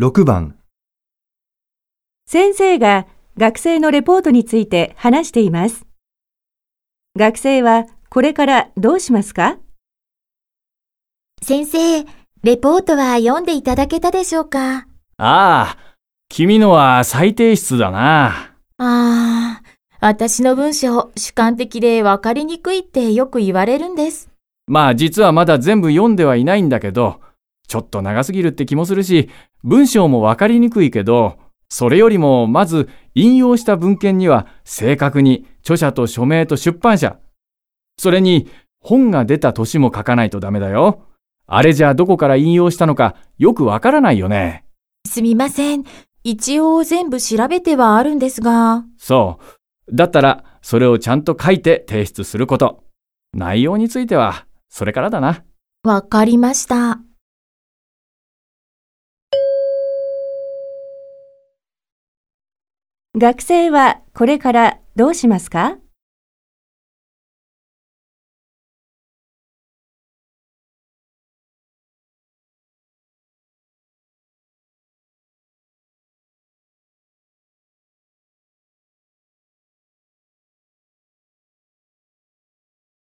6番、先生が学生のレポートについて話しています。学生はこれからどうしますか？先生、レポートは読んでいただけたでしょうか？ああ、君のは再提出だな。ああ、私の文章、主観的で分かりにくいってよく言われるんです。まあ実はまだ全部読んではいないんだけど、ちょっと長すぎるって気もするし、文章もわかりにくいけど、それよりもまず引用した文献には正確に著者と署名と出版社、それに本が出た年も書かないとダメだよ。あれじゃどこから引用したのかよくわからないよね。すみません。一応全部調べてはあるんですが。そう。だったらそれをちゃんと書いて提出すること。内容についてはそれからだな。わかりました。学生はこれからどうしますか？